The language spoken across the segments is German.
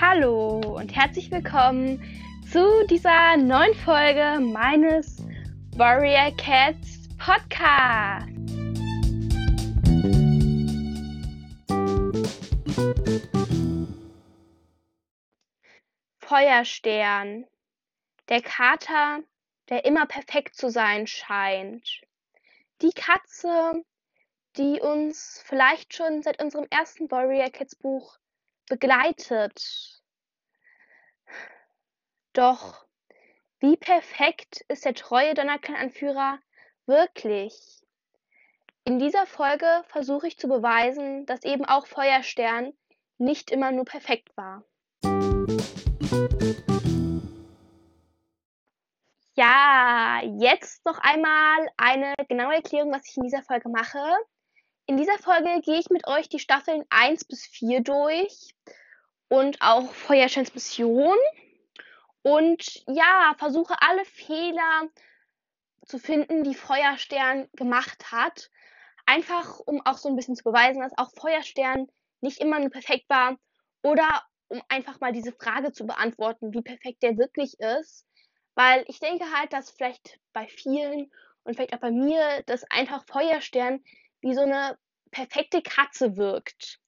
Hallo und herzlich willkommen zu dieser neuen Folge meines Warrior Cats Podcast. Feuerstern, der Kater, der immer perfekt zu sein scheint. Die Katze, die uns vielleicht schon seit unserem ersten Warrior Cats Buch begleitet. Doch wie perfekt ist der treue Donnerclan-Anführer wirklich? In dieser Folge versuche ich zu beweisen, dass eben auch Feuerstern nicht immer nur perfekt war. Ja, jetzt noch einmal eine genaue Erklärung, was ich in dieser Folge mache. In dieser Folge gehe ich mit euch die Staffeln 1 bis 4 durch und auch Feuersteins Mission und ja, versuche alle Fehler zu finden, die Feuerstern gemacht hat. Einfach, um auch so ein bisschen zu beweisen, dass auch Feuerstern nicht immer perfekt war oder um einfach mal diese Frage zu beantworten, wie perfekt der wirklich ist. Weil ich denke halt, dass vielleicht bei vielen und vielleicht auch bei mir, dass einfach Feuerstern wie so eine perfekte Katze wirkt.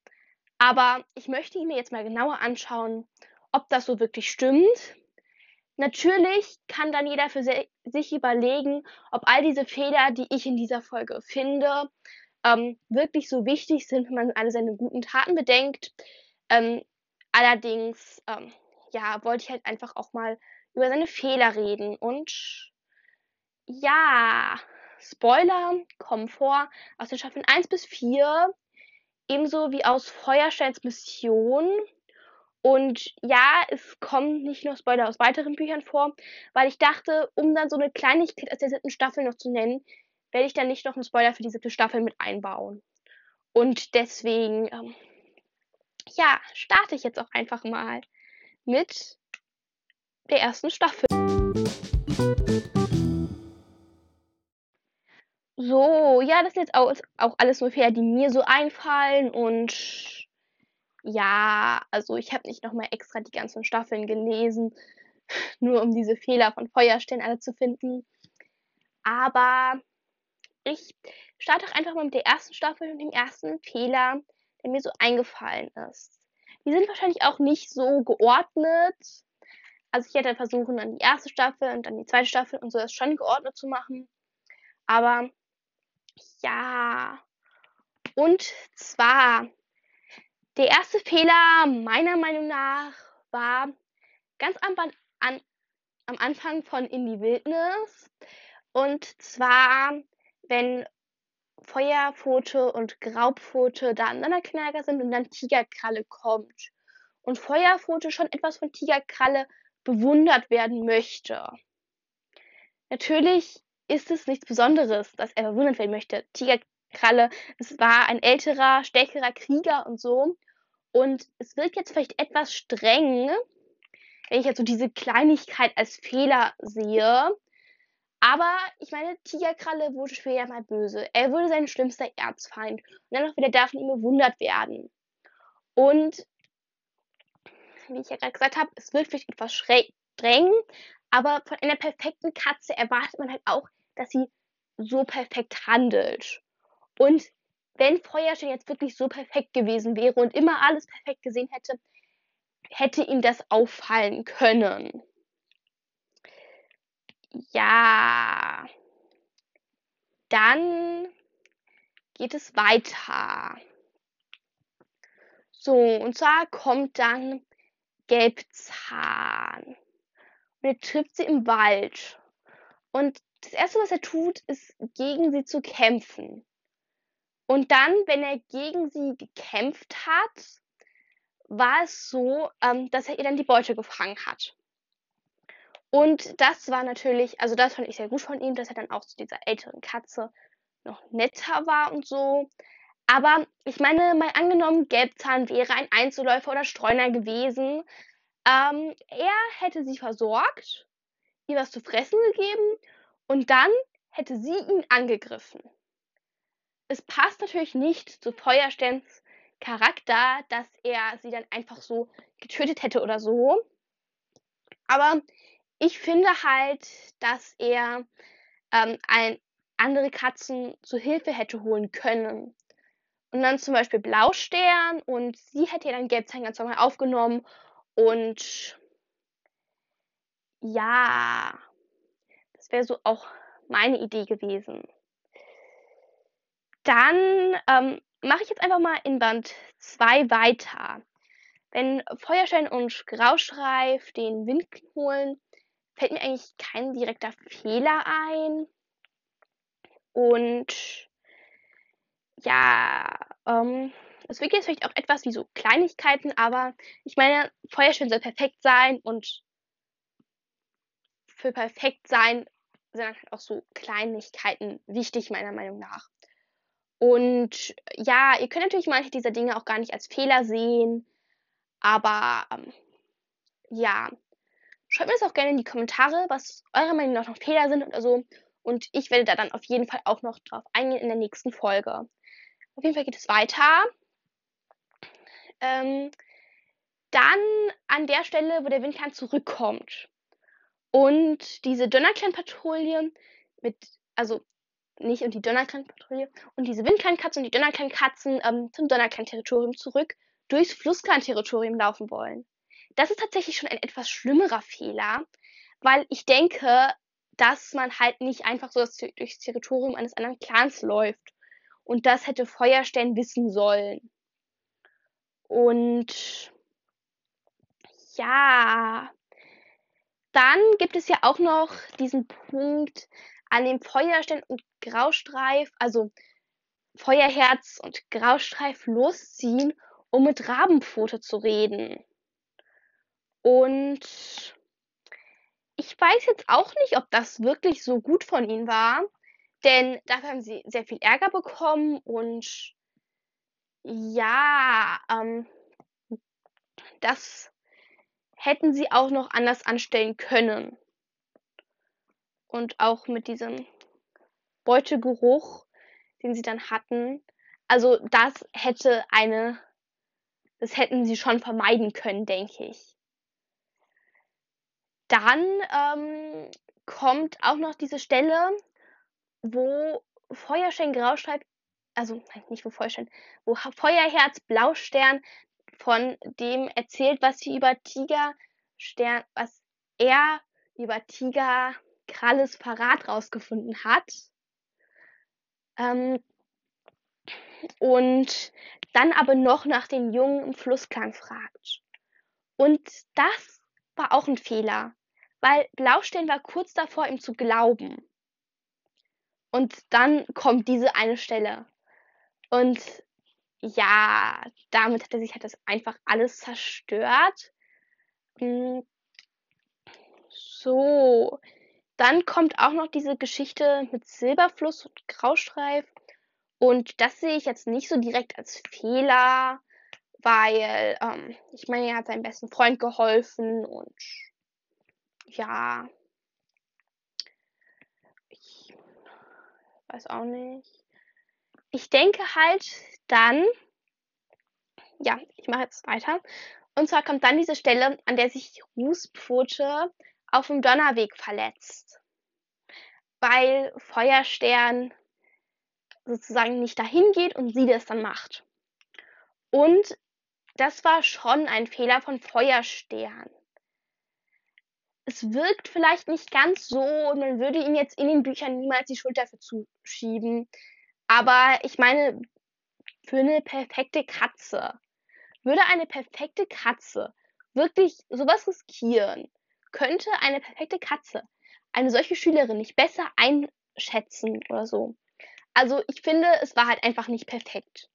Aber ich möchte ihn mir jetzt mal genauer anschauen, ob das so wirklich stimmt. Natürlich kann dann jeder für sich überlegen, ob all diese Fehler, die ich in dieser Folge finde, ähm, wirklich so wichtig sind, wenn man alle seine guten Taten bedenkt. Ähm, allerdings, ähm, ja, wollte ich halt einfach auch mal über seine Fehler reden. Und ja, Spoiler kommen vor aus den Staffeln 1 bis 4, ebenso wie aus Feuersteins Mission. Und ja, es kommen nicht nur Spoiler aus weiteren Büchern vor, weil ich dachte, um dann so eine Kleinigkeit aus der siebten Staffel noch zu nennen, werde ich dann nicht noch einen Spoiler für die siebte Staffel mit einbauen. Und deswegen, ähm, ja, starte ich jetzt auch einfach mal mit der ersten Staffel. So, ja, das sind jetzt auch, auch alles nur Fehler, die mir so einfallen und ja, also ich habe nicht nochmal extra die ganzen Staffeln gelesen, nur um diese Fehler von Feuerstern alle zu finden. Aber ich starte auch einfach mal mit der ersten Staffel und dem ersten Fehler, der mir so eingefallen ist. Die sind wahrscheinlich auch nicht so geordnet. Also ich hätte versuchen, dann die erste Staffel und dann die zweite Staffel und so das schon geordnet zu machen. Aber ja. Und zwar, der erste Fehler meiner Meinung nach war ganz am, an, am Anfang von In die Wildnis. Und zwar, wenn Feuerpfote und Graupfote da aneinander sind und dann Tigerkralle kommt. Und Feuerpfote schon etwas von Tigerkralle bewundert werden möchte. Natürlich ist es nichts Besonderes, dass er bewundert werden möchte. Tigerkralle, es war ein älterer, stärkerer Krieger und so. Und es wirkt jetzt vielleicht etwas streng, wenn ich jetzt so diese Kleinigkeit als Fehler sehe. Aber ich meine, Tigerkralle wurde später mal böse. Er wurde sein schlimmster Erzfeind. Und dann noch wieder darf von ihm bewundert werden. Und wie ich ja gerade gesagt habe, es wirkt vielleicht etwas streng, aber von einer perfekten Katze erwartet man halt auch, dass sie so perfekt handelt. Und wenn Feuerstein jetzt wirklich so perfekt gewesen wäre und immer alles perfekt gesehen hätte, hätte ihm das auffallen können. Ja. Dann geht es weiter. So, und zwar kommt dann Gelbzahn. Und er trifft sie im Wald. Und das Erste, was er tut, ist, gegen sie zu kämpfen. Und dann, wenn er gegen sie gekämpft hat, war es so, ähm, dass er ihr dann die Beute gefangen hat. Und das war natürlich, also das fand ich sehr gut von ihm, dass er dann auch zu dieser älteren Katze noch netter war und so. Aber ich meine, mal angenommen, Gelbzahn wäre ein Einzelläufer oder Streuner gewesen. Ähm, er hätte sie versorgt, ihr was zu fressen gegeben und dann hätte sie ihn angegriffen. Es passt natürlich nicht zu Feuersterns Charakter, dass er sie dann einfach so getötet hätte oder so. Aber ich finde halt, dass er ähm, ein, andere Katzen zu Hilfe hätte holen können. Und dann zum Beispiel Blaustern und sie hätte ja dann Gelbzahn ganz normal aufgenommen und ja, das wäre so auch meine Idee gewesen. Dann ähm, mache ich jetzt einfach mal in Band 2 weiter. Wenn Feuerstein und Grauschreif den Wind holen, fällt mir eigentlich kein direkter Fehler ein. Und ja, ähm, es wirkt jetzt vielleicht auch etwas wie so Kleinigkeiten, aber ich meine, Feuerstein soll perfekt sein und für perfekt sein sind halt auch so Kleinigkeiten wichtig, meiner Meinung nach. Und ja, ihr könnt natürlich manche dieser Dinge auch gar nicht als Fehler sehen, aber ähm, ja, schreibt mir das auch gerne in die Kommentare, was eurer Meinung nach noch Fehler sind oder so. Und ich werde da dann auf jeden Fall auch noch drauf eingehen in der nächsten Folge. Auf jeden Fall geht es weiter. Ähm, dann an der Stelle, wo der Windkern zurückkommt. Und diese Donnerklan-Patrouille mit, also nicht und die Donnerklan-Patrouille und diese Windklan-Katzen und die Donnerklan-Katzen ähm, zum Donnerklan-Territorium zurück durchs Flussklan-Territorium laufen wollen. Das ist tatsächlich schon ein etwas schlimmerer Fehler, weil ich denke, dass man halt nicht einfach so durchs Territorium eines anderen Clans läuft. Und das hätte Feuerstein wissen sollen. Und ja, dann gibt es ja auch noch diesen Punkt, an dem Feuerstein und Graustreif, also Feuerherz und Graustreif losziehen, um mit Rabenpfote zu reden. Und ich weiß jetzt auch nicht, ob das wirklich so gut von ihnen war, denn dafür haben sie sehr viel Ärger bekommen und ja, ähm, das hätten sie auch noch anders anstellen können. Und auch mit diesem Beutegeruch, den sie dann hatten. Also das hätte eine, das hätten sie schon vermeiden können, denke ich. Dann ähm, kommt auch noch diese Stelle, wo Feuerstein Grauschreib, also nein, nicht wo Feuerstein, wo Feuerherz Blaustern von dem erzählt, was sie über Tigerstern, was er über Tiger Kralles Verrat rausgefunden hat. Ähm, und dann aber noch nach dem Jungen im Flussklang fragt. Und das war auch ein Fehler weil Blaustein war kurz davor, ihm zu glauben. Und dann kommt diese eine Stelle. Und ja, damit hat er sich halt das einfach alles zerstört. Hm. So. Dann kommt auch noch diese Geschichte mit Silberfluss und Graustreif. Und das sehe ich jetzt nicht so direkt als Fehler, weil ähm, ich meine, er hat seinem besten Freund geholfen und ja. Ich weiß auch nicht. Ich denke halt dann, ja, ich mache jetzt weiter. Und zwar kommt dann diese Stelle, an der sich Rußpfote auf dem Donnerweg verletzt. Weil Feuerstern sozusagen nicht dahin geht und sie das dann macht. Und das war schon ein Fehler von Feuerstern es wirkt vielleicht nicht ganz so und man würde ihm jetzt in den Büchern niemals die Schuld dafür zuschieben. Aber ich meine, für eine perfekte Katze, würde eine perfekte Katze wirklich sowas riskieren, könnte eine perfekte Katze eine solche Schülerin nicht besser einschätzen oder so. Also ich finde, es war halt einfach nicht perfekt.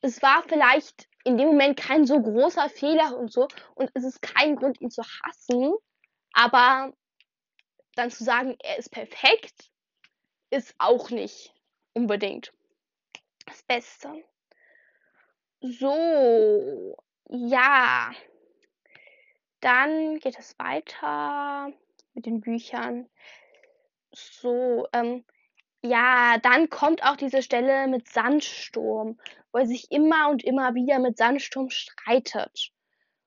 Es war vielleicht in dem Moment kein so großer Fehler und so. Und es ist kein Grund, ihn zu hassen. Aber dann zu sagen, er ist perfekt, ist auch nicht unbedingt das Beste. So, ja. Dann geht es weiter mit den Büchern. So, ähm, Ja, dann kommt auch diese Stelle mit Sandsturm, wo er sich immer und immer wieder mit Sandsturm streitet.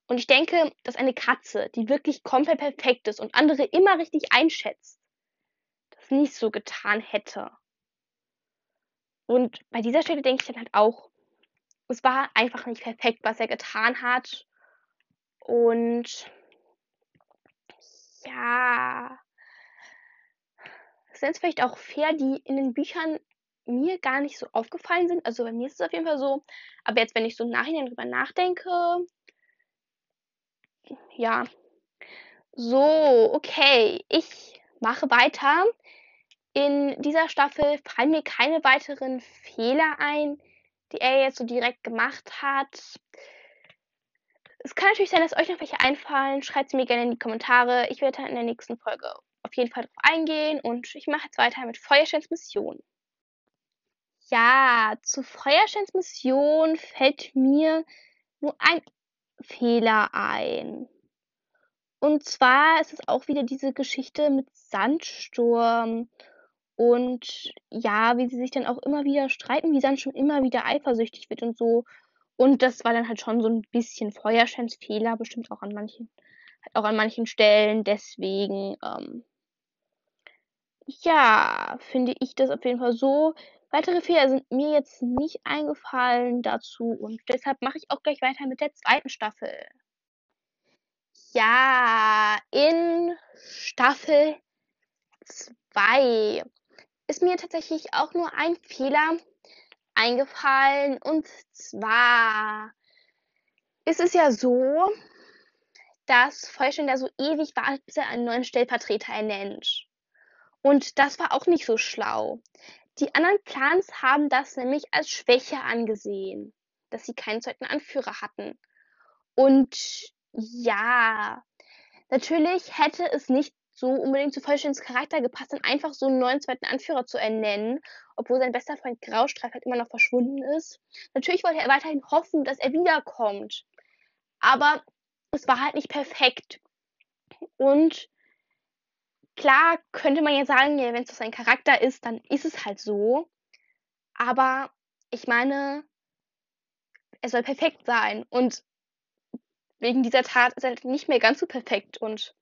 Und ich denke, dass eine Katze, die wirklich komplett perfekt ist und andere immer richtig einschätzt, das nicht so getan hätte. Und bei dieser Stelle denke ich dann halt auch, es war einfach nicht perfekt, was er getan hat. Und ja, sind es vielleicht auch fair, die in den Büchern mir gar nicht so aufgefallen sind. Also bei mir ist es auf jeden Fall so. Aber jetzt, wenn ich so im Nachhinein drüber nachdenke, ja. So, okay. Ich mache weiter. In dieser Staffel fallen mir keine weiteren Fehler ein, die er jetzt so direkt gemacht hat. Es kann natürlich sein, dass euch noch welche einfallen. Schreibt sie mir gerne in die Kommentare. Ich werde dann in der nächsten Folge auf jeden Fall drauf eingehen und ich mache jetzt weiter mit Feuersteins Mission. Ja, zu Feuersteins Mission fällt mir nur ein Fehler ein. Und zwar ist es auch wieder diese Geschichte mit Sandsturm und ja, wie sie sich dann auch immer wieder streiten, wie Sandsturm immer wieder eifersüchtig wird und so. Und das war dann halt schon so ein bisschen Feuersteins Fehler, bestimmt auch an manchen, auch an manchen Stellen. Deswegen, ähm, ja, finde ich das auf jeden Fall so. Weitere Fehler sind mir jetzt nicht eingefallen dazu und deshalb mache ich auch gleich weiter mit der zweiten Staffel. Ja, in Staffel 2 ist mir tatsächlich auch nur ein Fehler eingefallen. Und zwar ist es ja so, dass Vollstein da so ewig wartet, bis er einen neuen Stellvertreter ernennt. Und das war auch nicht so schlau. Die anderen Clans haben das nämlich als Schwäche angesehen, dass sie keinen zweiten Anführer hatten. Und ja, natürlich hätte es nicht so unbedingt zu Vollständiges Charakter gepasst, dann einfach so einen neuen zweiten Anführer zu ernennen, obwohl sein bester Freund Graustreif halt immer noch verschwunden ist. Natürlich wollte er weiterhin hoffen, dass er wiederkommt. Aber es war halt nicht perfekt. Und klar könnte man ja sagen, ja, wenn es sein Charakter ist, dann ist es halt so. Aber ich meine, er soll perfekt sein. Und wegen dieser Tat ist er nicht mehr ganz so perfekt. Und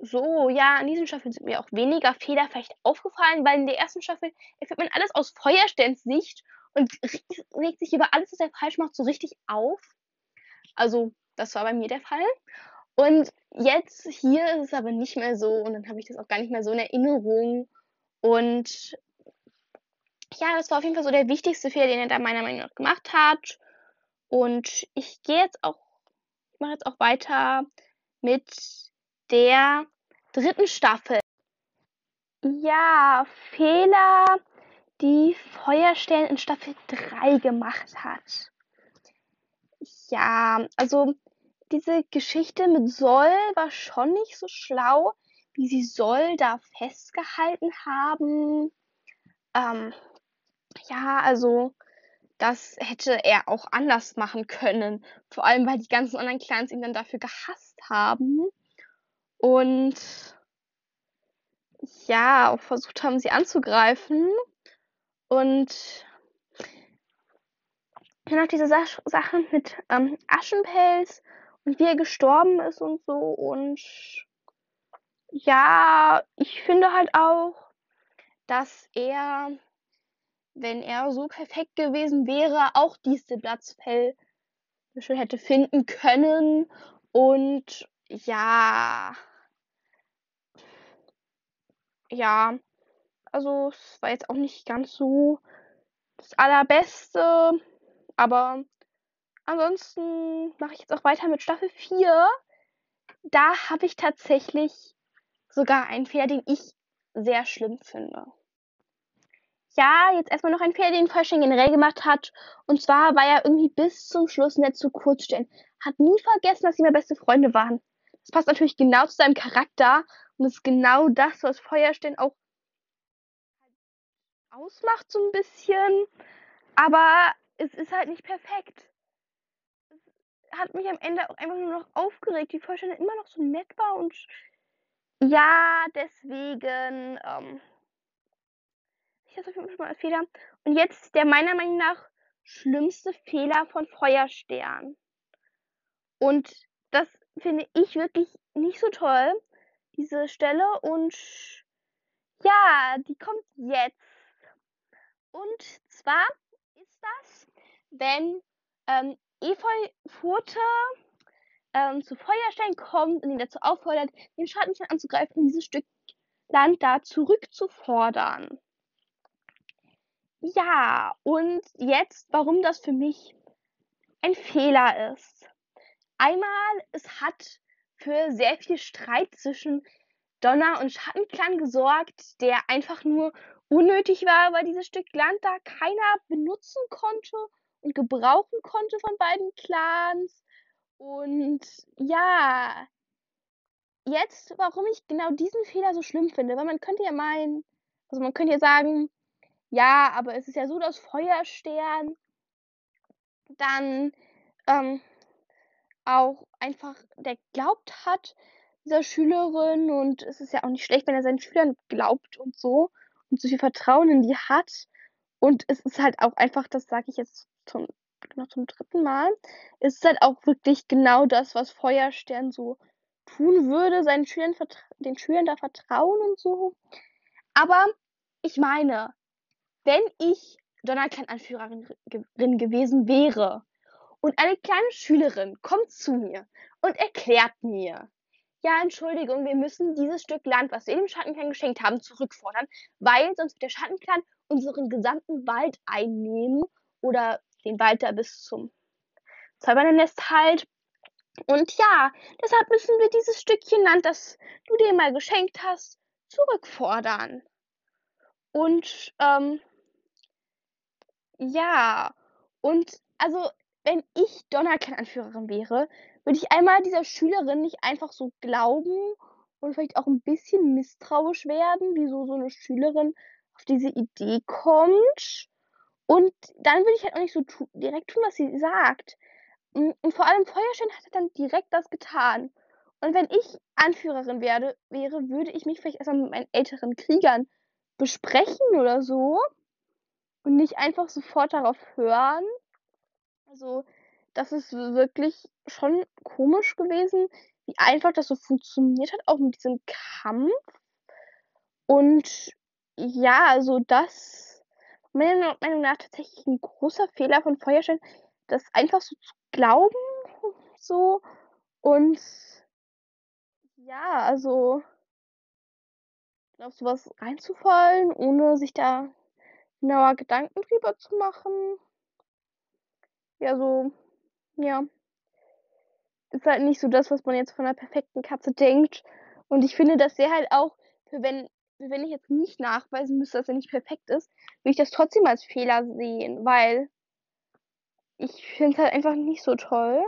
so, ja, in diesen Staffeln sind mir auch weniger Fehler vielleicht aufgefallen, weil in der ersten Staffel erfährt man alles aus Feuersterns Sicht und regt sich über alles, was er falsch macht, so richtig auf. Also, das war bei mir der Fall. Und jetzt hier ist es aber nicht mehr so und dann habe ich das auch gar nicht mehr so in Erinnerung. Und ja, das war auf jeden Fall so der wichtigste Fehler, den er da meiner Meinung nach gemacht hat. Und ich gehe jetzt auch, ich mache jetzt auch weiter mit der dritten Staffel. Ja, Fehler, die Feuerstern in Staffel 3 gemacht hat. Ja, also diese Geschichte mit Soll war schon nicht so schlau, wie sie Soll da festgehalten haben. Ähm, ja, also das hätte er auch anders machen können. Vor allem, weil die ganzen anderen Clans ihn dann dafür gehasst haben. Und ja, auch versucht haben, sie anzugreifen. Und dann auch diese Sach Sachen mit ähm, Aschenpelz und wie er gestorben ist und so. Und ja, ich finde halt auch, dass er, wenn er so perfekt gewesen wäre, auch diese Blatzfell schon hätte finden können. Und ja, ja, also es war jetzt auch nicht ganz so das Allerbeste, aber ansonsten mache ich jetzt auch weiter mit Staffel 4. Da habe ich tatsächlich sogar einen Fehler, den ich sehr schlimm finde. Ja, jetzt erstmal noch ein Fehler, den Fasching generell gemacht hat. Und zwar war er irgendwie bis zum Schluss nicht zu kurz stehen. Hat nie vergessen, dass sie meine beste Freunde waren. Das passt natürlich genau zu seinem Charakter und ist genau das, was Feuerstein auch ausmacht, so ein bisschen. Aber es ist halt nicht perfekt. Es hat mich am Ende auch einfach nur noch aufgeregt, wie Feuerstein immer noch so nett war und ja, deswegen, ähm, Ich das auf jeden Fall mal als Fehler. Und jetzt der meiner Meinung nach schlimmste Fehler von Feuerstern. Und das finde ich wirklich nicht so toll, diese Stelle. Und ja, die kommt jetzt. Und zwar ist das, wenn ähm, Efeu Furte ähm, zu Feuerstein kommt und ihn dazu auffordert, den Schattenstein anzugreifen dieses Stück Land da zurückzufordern. Ja, und jetzt, warum das für mich ein Fehler ist. Einmal, es hat für sehr viel Streit zwischen Donner und Schattenclan gesorgt, der einfach nur unnötig war, weil dieses Stück Land da keiner benutzen konnte und gebrauchen konnte von beiden Clans. Und ja, jetzt, warum ich genau diesen Fehler so schlimm finde, weil man könnte ja meinen, also man könnte ja sagen, ja, aber es ist ja so, dass Feuerstern dann ähm, auch einfach der glaubt hat, dieser Schülerin und es ist ja auch nicht schlecht, wenn er seinen Schülern glaubt und so und so viel Vertrauen in die hat und es ist halt auch einfach, das sage ich jetzt zum, genau zum dritten Mal, es ist halt auch wirklich genau das, was Feuerstern so tun würde, seinen Schülern den Schülern da vertrauen und so. Aber ich meine, wenn ich Donnerkern-Anführerin gewesen wäre und eine kleine Schülerin kommt zu mir und erklärt mir, ja, Entschuldigung, wir müssen dieses Stück Land, was wir dem Schattenclan geschenkt haben, zurückfordern, weil sonst wird der Schattenclan unseren gesamten Wald einnehmen oder den Wald da bis zum Zauberernest halt. Und ja, deshalb müssen wir dieses Stückchen Land, das du dir mal geschenkt hast, zurückfordern. Und ähm, ja, und also wenn ich Donnerkern-Anführerin wäre, würde ich einmal dieser Schülerin nicht einfach so glauben und vielleicht auch ein bisschen misstrauisch werden, wieso so eine Schülerin auf diese Idee kommt. Und dann würde ich halt auch nicht so tu direkt tun, was sie sagt. Und vor allem Feuerstein hat dann direkt das getan. Und wenn ich Anführerin werde, wäre, würde ich mich vielleicht erstmal mit meinen älteren Kriegern besprechen oder so. Und nicht einfach sofort darauf hören. Also, das ist wirklich schon komisch gewesen, wie einfach das so funktioniert hat, auch mit diesem Kampf. Und ja, also das meiner Meinung nach tatsächlich ein großer Fehler von Feuerstein, das einfach so zu glauben, so. Und ja, also auf sowas reinzufallen, ohne sich da genauer Gedanken drüber zu machen. Ja, so, ja. Ist halt nicht so das, was man jetzt von einer perfekten Katze denkt. Und ich finde, dass der halt auch, wenn, wenn ich jetzt nicht nachweisen müsste, dass er nicht perfekt ist, würde ich das trotzdem als Fehler sehen, weil ich finde es halt einfach nicht so toll.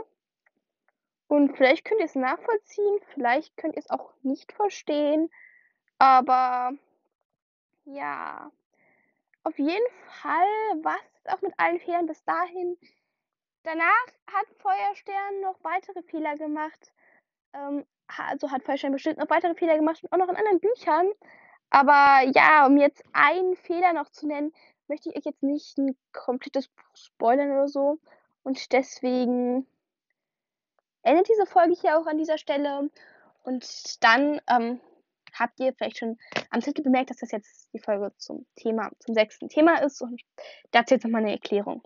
Und vielleicht könnt ihr es nachvollziehen, vielleicht könnt ihr es auch nicht verstehen. Aber ja, auf jeden Fall war es auch mit allen Fehlern bis dahin. Danach hat Feuerstern noch weitere Fehler gemacht. Ähm, also hat Feuerstern bestimmt noch weitere Fehler gemacht und auch noch in anderen Büchern. Aber ja, um jetzt einen Fehler noch zu nennen, möchte ich euch jetzt nicht ein komplettes Buch spoilern oder so. Und deswegen endet diese Folge hier auch an dieser Stelle. Und dann ähm, habt ihr vielleicht schon am Titel bemerkt, dass das jetzt die Folge zum Thema, zum sechsten Thema ist. Und dazu jetzt nochmal eine Erklärung.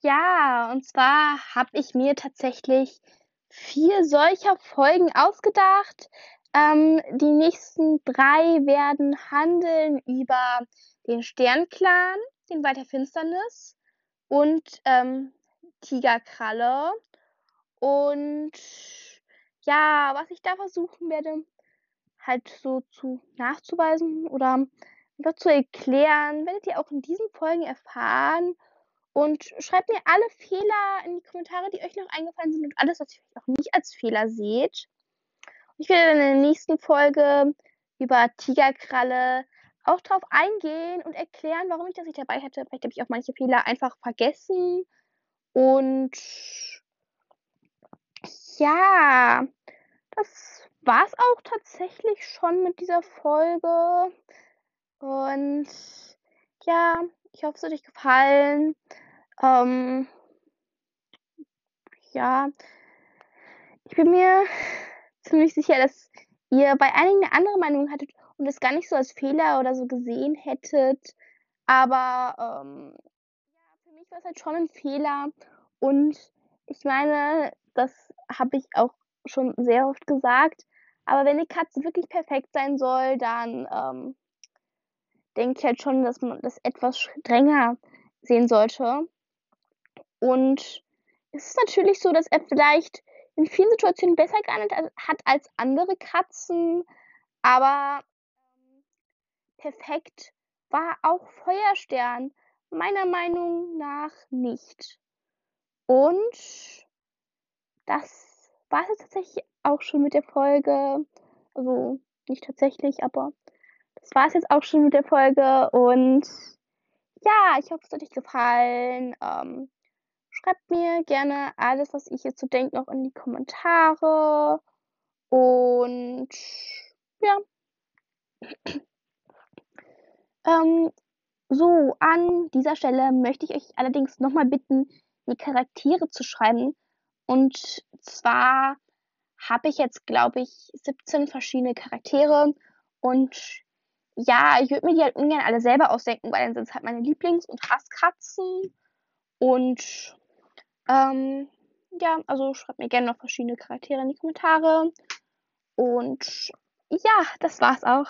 Ja, und zwar habe ich mir tatsächlich vier solcher Folgen ausgedacht. Ähm, die nächsten drei werden handeln über den Sternclan, den Wald Finsternis und ähm, Tigerkralle. Und ja, was ich da versuchen werde, halt so zu nachzuweisen oder einfach zu erklären, werdet ihr auch in diesen Folgen erfahren. Und schreibt mir alle Fehler in die Kommentare, die euch noch eingefallen sind und alles, was ihr auch nicht als Fehler seht. Ich werde in der nächsten Folge über Tigerkralle auch drauf eingehen und erklären, warum ich das nicht dabei hatte. Vielleicht habe ich auch manche Fehler einfach vergessen. Und ja, das war es auch tatsächlich schon mit dieser Folge. Und ja, ich hoffe, es hat euch gefallen. Ähm, ja, ich bin mir ziemlich sicher, dass ihr bei einigen eine andere Meinung hattet und es gar nicht so als Fehler oder so gesehen hättet. Aber ähm, ja, für mich war es halt schon ein Fehler. Und ich meine, das habe ich auch schon sehr oft gesagt. Aber wenn die Katze wirklich perfekt sein soll, dann ähm, denke ich halt schon, dass man das etwas strenger sehen sollte. Und es ist natürlich so, dass er vielleicht in vielen Situationen besser gehandelt hat als andere Katzen, aber ähm, perfekt war auch Feuerstern meiner Meinung nach nicht. Und das war es tatsächlich auch schon mit der Folge. Also nicht tatsächlich, aber das war es jetzt auch schon mit der Folge. Und ja, ich hoffe, es hat euch gefallen. Ähm, schreibt mir gerne alles, was ich so denke, noch in die Kommentare. Und ja. ähm, so, an dieser Stelle möchte ich euch allerdings nochmal bitten, die Charaktere zu schreiben. Und zwar habe ich jetzt, glaube ich, 17 verschiedene Charaktere. Und ja, ich würde mir die halt ungern alle selber ausdenken, weil dann sind es halt meine Lieblings- und Hasskatzen. Und ähm, ja, also schreibt mir gerne noch verschiedene Charaktere in die Kommentare. Und ja, das war's auch.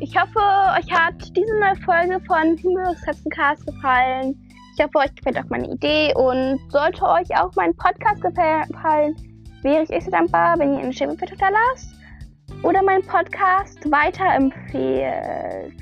Ich hoffe, euch hat diese neue Folge von Himmelskatzencast gefallen. Ich hoffe, euch gefällt auch meine Idee und sollte euch auch mein Podcast gefallen, wäre ich echt dankbar, wenn ihr eine Stimme lasst oder meinen Podcast weiterempfehlt.